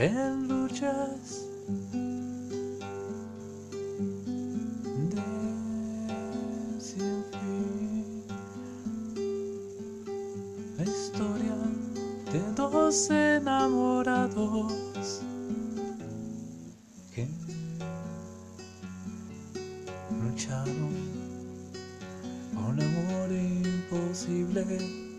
en luchas de sin la historia de dos enamorados que lucharon por un amor imposible.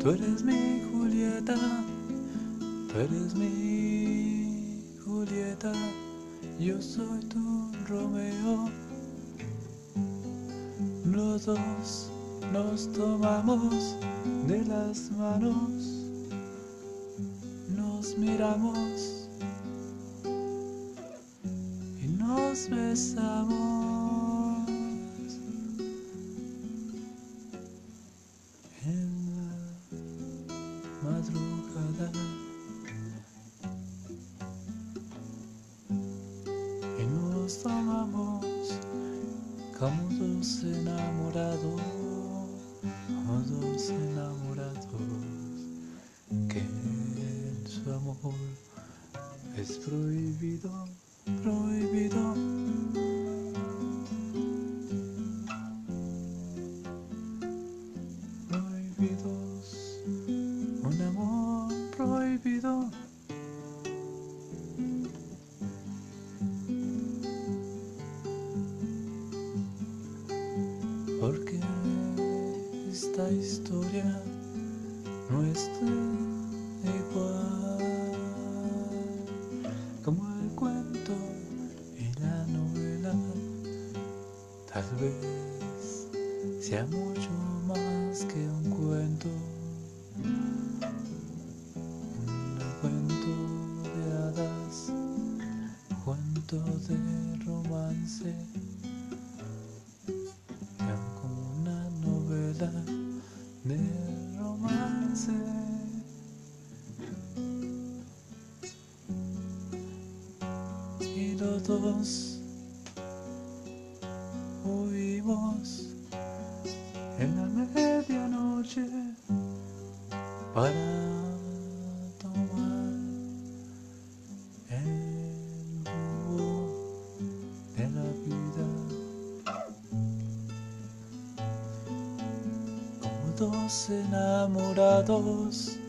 Tú eres mi Julieta, tú eres mi Julieta, yo soy tu Romeo. Los dos nos tomamos de las manos, nos miramos prohibido. Porque esta historia no es igual como el cuento y la novela. Tal vez sea mucho todos huimos en la medianoche para tomar el jugo de la vida. Como dos enamorados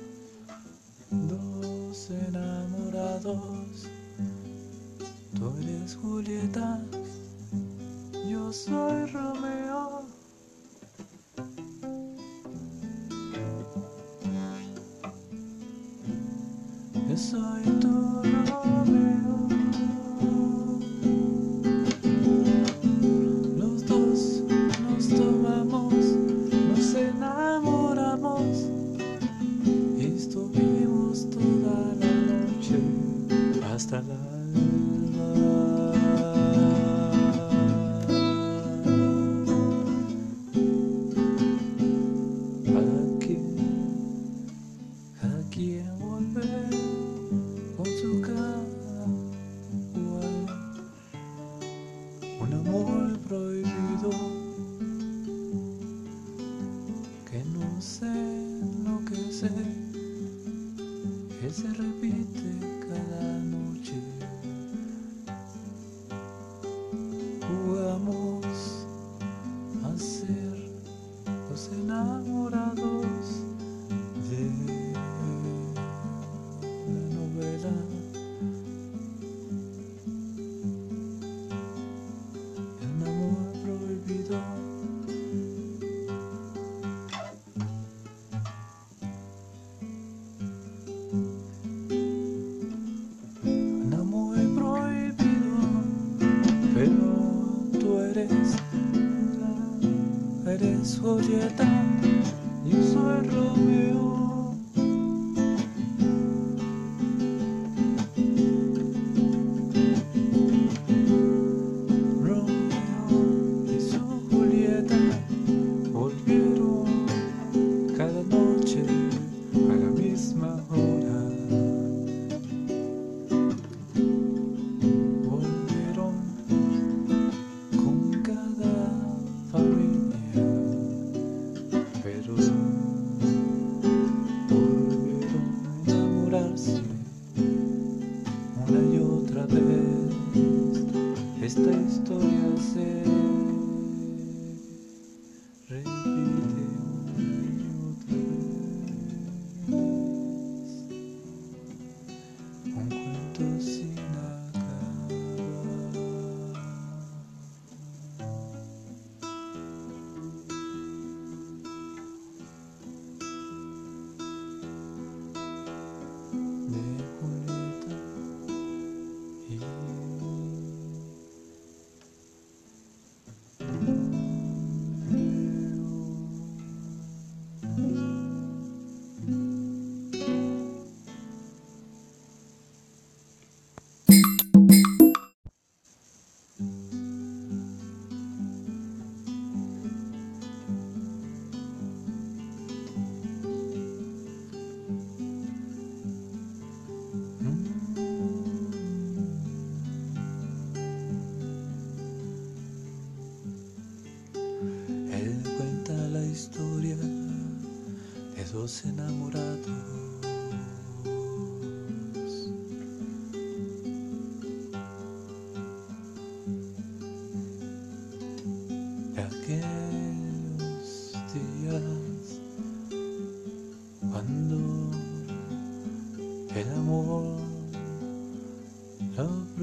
eres Julieta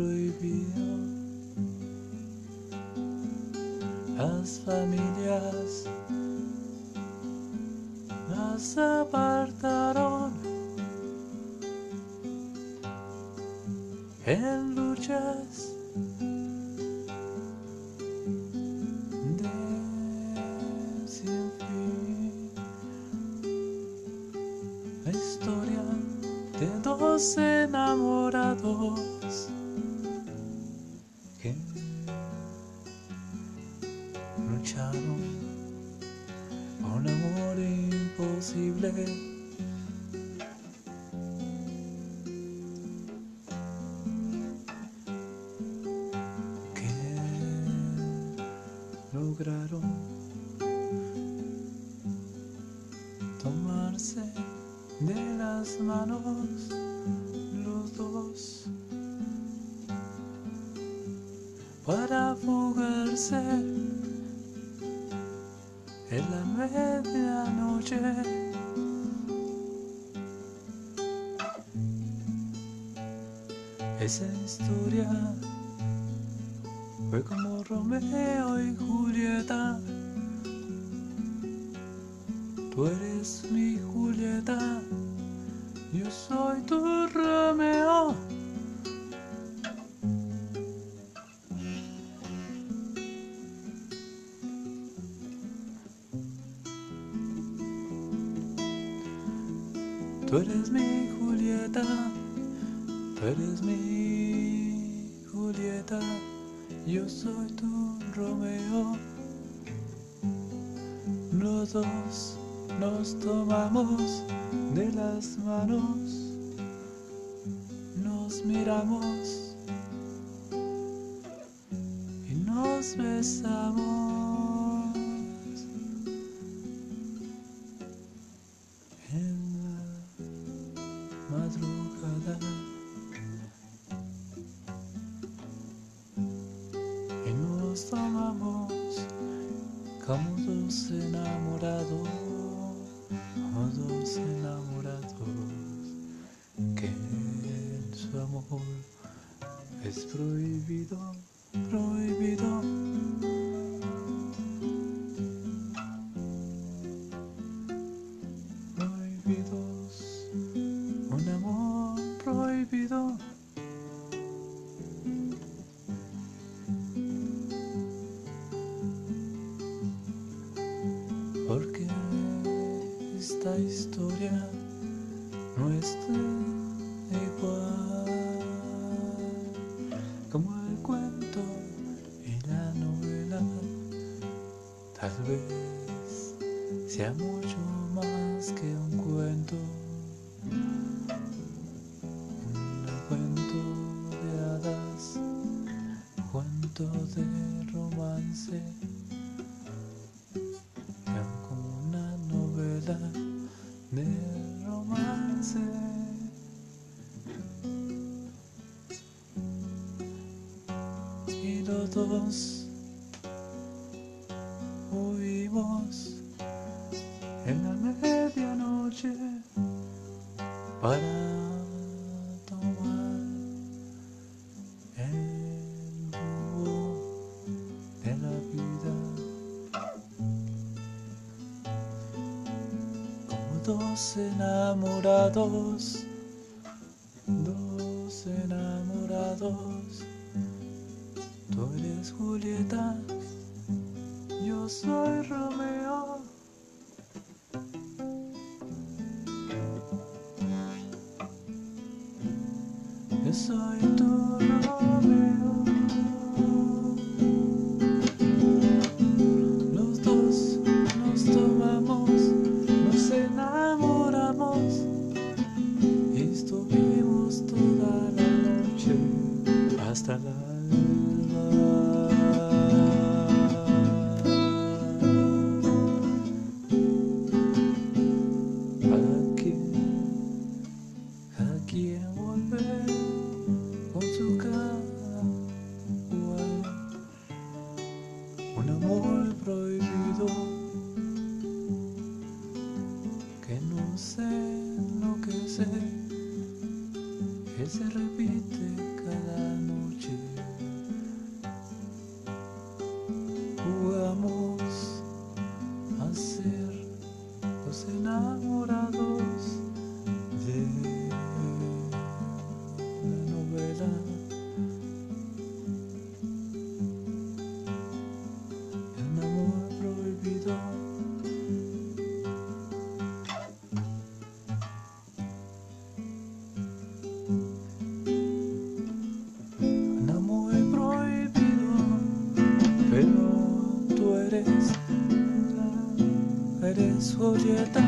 lo prohibió. Las familias las apartaron en luchas para fugarse en la medianoche. Esa historia fue como Romeo y Julieta. Tú eres mi Julieta, yo soy tu Romeo. y nos besamos. En la madrugada. Y nos amamos como dos enamorados. amor es prohibido sea mucho más que un cuento, un cuento de hadas, cuento de romance. dos enamorados, dos enamorados. Tú eres Julieta, yo soy Romeo. Yo soy 我觉得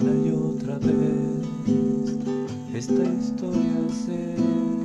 una y otra vez. Esta historia se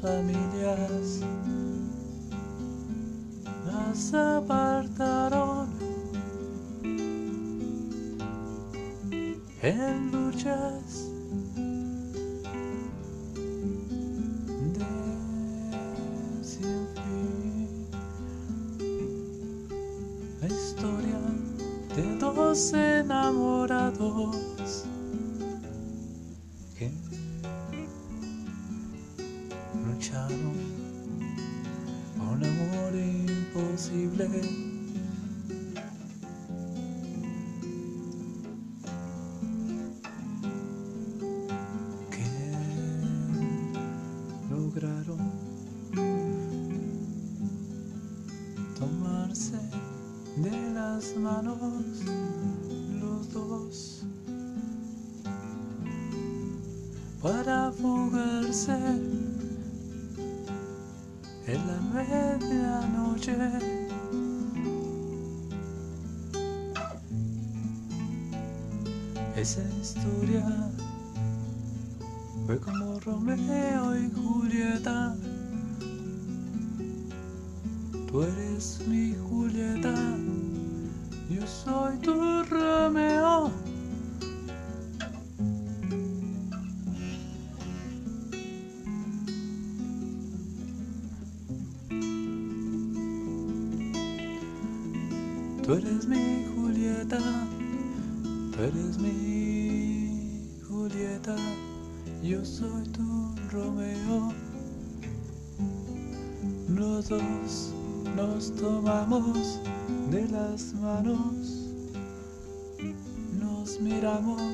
familias. Las apartaron. En luchas de sin fin. La historia de dos enamorados un amor imposible. Esa historia fue como Romeo y Julieta. Tú eres mi Julieta, tú eres mi Julieta, yo soy tu Romeo. Los dos nos tomamos de las manos, nos miramos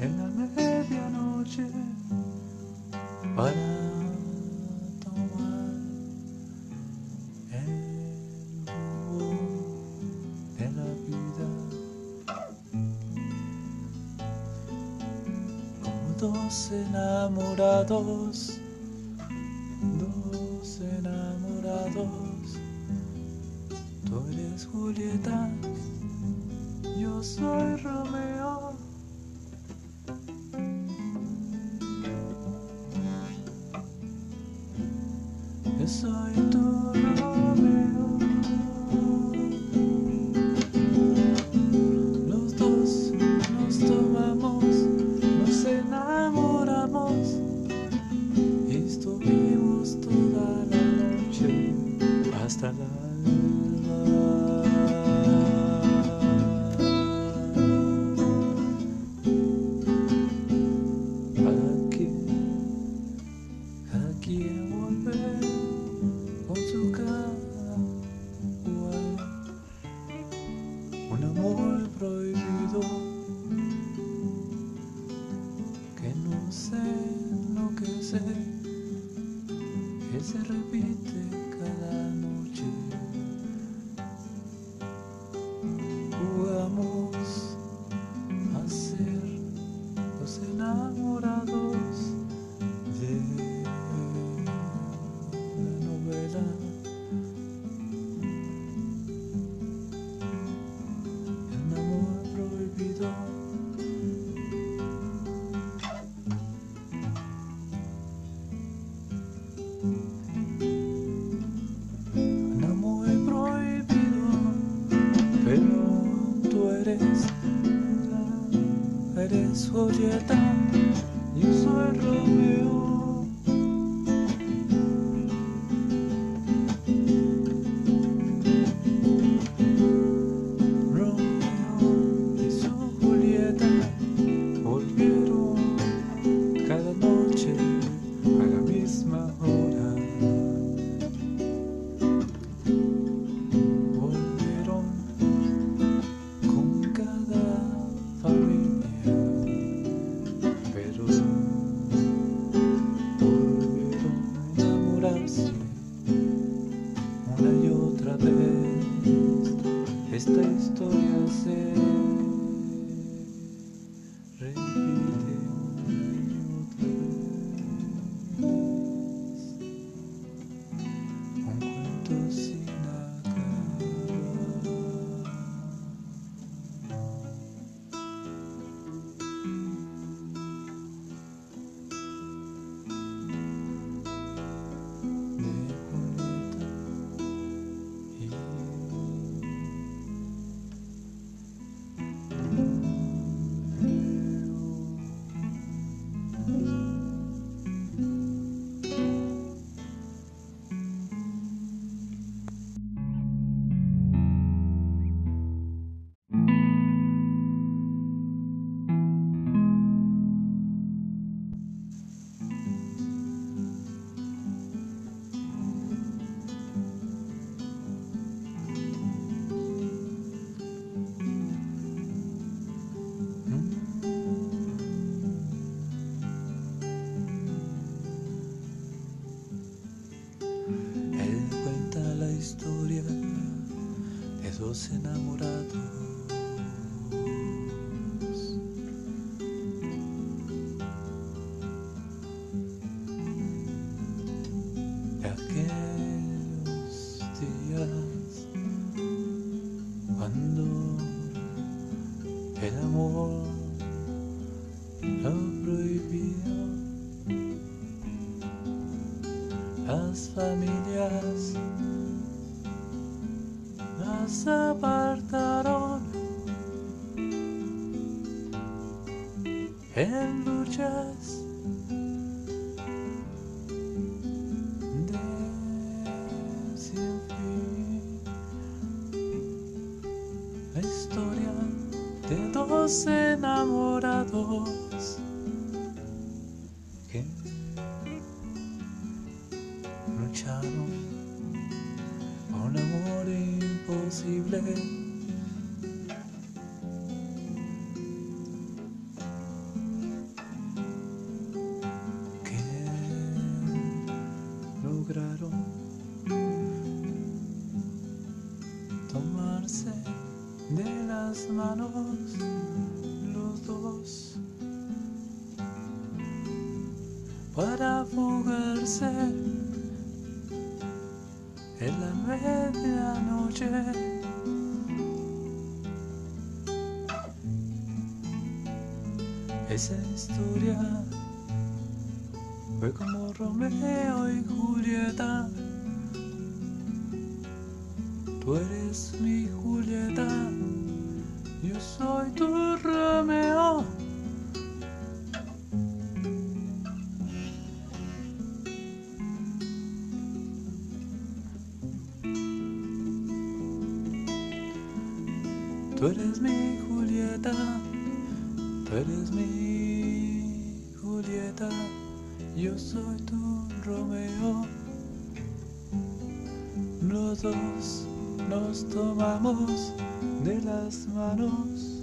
en la medianoche para tomar el jugo de la vida. Como dos enamorados Julieta, yo soy Romeo. de aquellos días cuando el amor lo prohibió, Las familias las apartaron en luchas tomarse de las manos los dos para fugarse en la medianoche. Esa historia fue como Romeo y Julieta. Julieta, tú eres mi Julieta, yo soy tu Romeo. Los dos nos tomamos de las manos,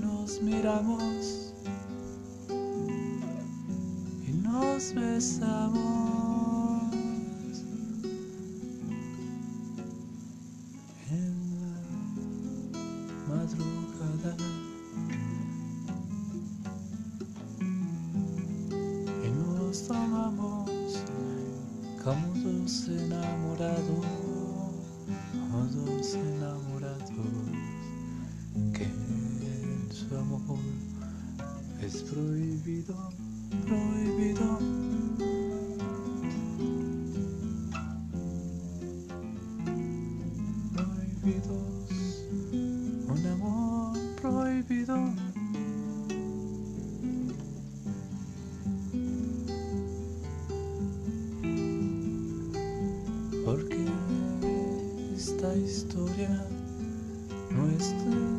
nos miramos y nos besamos. nuestra.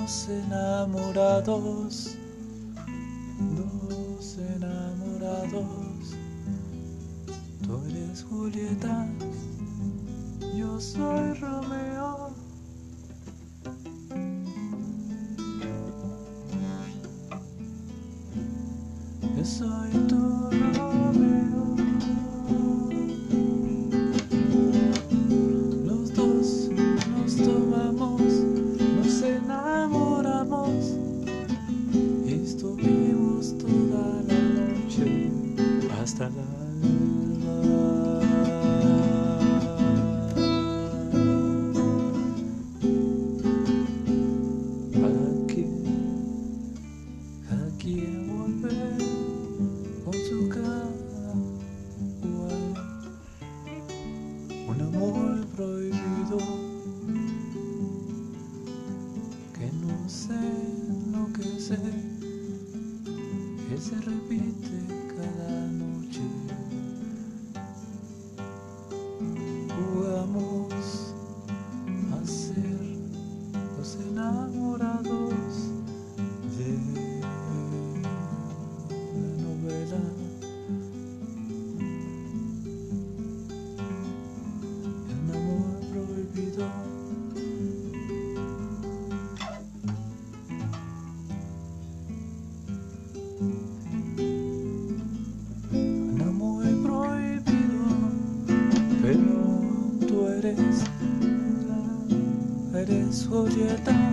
Dos enamorados, dos enamorados. Tú eres Julieta, yo soy Romeo. Eres Julieta, yo